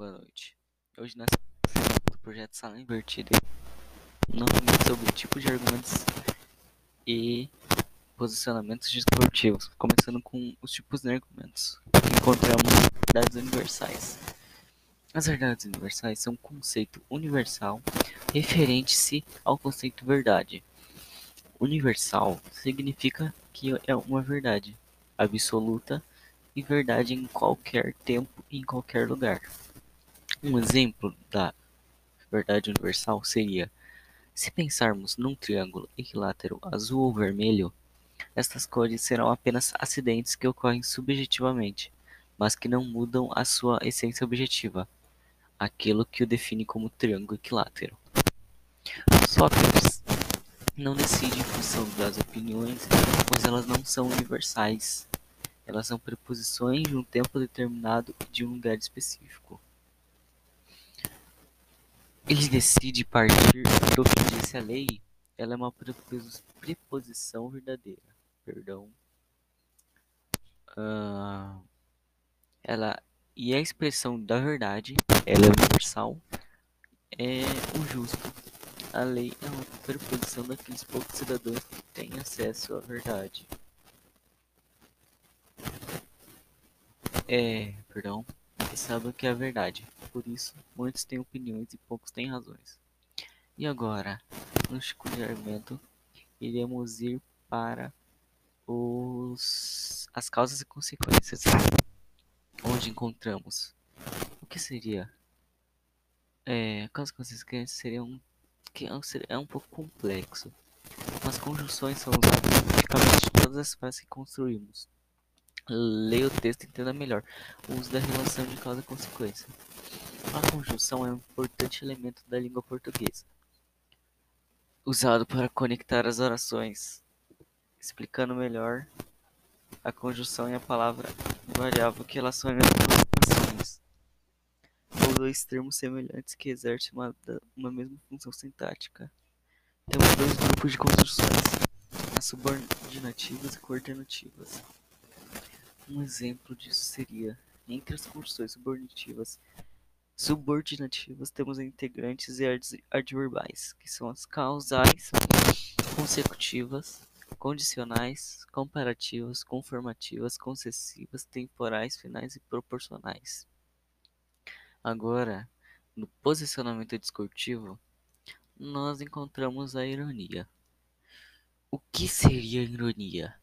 boa noite. Hoje nós do projeto Sala Invertida, novamente sobre tipos de argumentos e posicionamentos discursivos, começando com os tipos de argumentos. Encontramos verdades universais. As verdades universais são um conceito universal referente-se ao conceito verdade. Universal significa que é uma verdade absoluta e verdade em qualquer tempo e em qualquer lugar. Um exemplo da verdade universal seria: se pensarmos num triângulo equilátero azul ou vermelho, estas cores serão apenas acidentes que ocorrem subjetivamente, mas que não mudam a sua essência objetiva, aquilo que o define como triângulo equilátero. Sócrates não decide em função das opiniões, pois elas não são universais. Elas são preposições de um tempo determinado e de um lugar específico. Ele decide partir do que disse a lei. Ela é uma preposição verdadeira. Perdão. Uh, ela e a expressão da verdade, ela é universal, é o justo. A lei é uma preposição daqueles poucos cidadãos que têm acesso à verdade. É, perdão, que sabem o que é a verdade. Por isso, muitos têm opiniões e poucos têm razões. E agora, no Chico de argumento, iremos ir para os, as causas e consequências, onde encontramos o que seria é, causas e consequências seriam que é, é um pouco complexo. As conjunções são usadas praticamente todas as frases que construímos. Leia o texto e entenda melhor o uso da relação de causa e consequência. A conjunção é um importante elemento da língua portuguesa, usado para conectar as orações. Explicando melhor, a conjunção é a palavra variável que relaciona duas ações, ou dois termos semelhantes que exercem uma, uma mesma função sintática. Temos dois grupos de construções, as subordinativas e coordenativas. Um exemplo disso seria, entre as construções subordinativas, subordinativas temos integrantes e adverbais, que são as causais, consecutivas, condicionais, comparativas, conformativas, concessivas, temporais, finais e proporcionais. Agora, no posicionamento discursivo, nós encontramos a ironia. O que seria ironia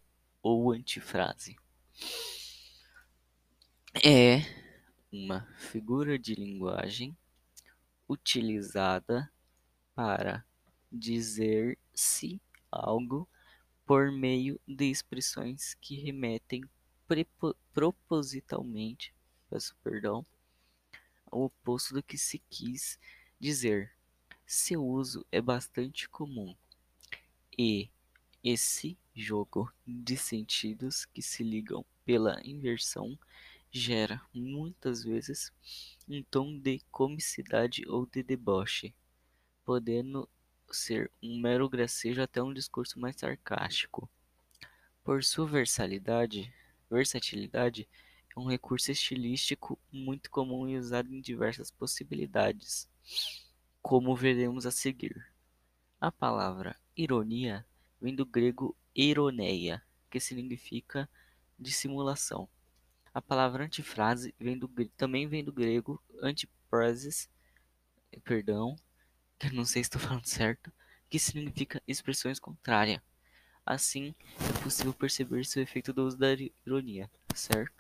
ou antifrase? É uma figura de linguagem utilizada para dizer-se algo por meio de expressões que remetem propositalmente, peço perdão, ao oposto do que se quis dizer. Seu uso é bastante comum e esse jogo de sentidos que se ligam pela inversão gera, muitas vezes, um tom de comicidade ou de deboche, podendo ser um mero gracejo até um discurso mais sarcástico. Por sua versatilidade, versatilidade é um recurso estilístico muito comum e usado em diversas possibilidades, como veremos a seguir. A palavra ironia vem do grego ironeia, que significa dissimulação. A palavra antifrase vem do, também vem do grego antiprases, perdão, que não sei se estou falando certo, que significa expressões contrárias. Assim, é possível perceber seu efeito do uso da ironia, certo?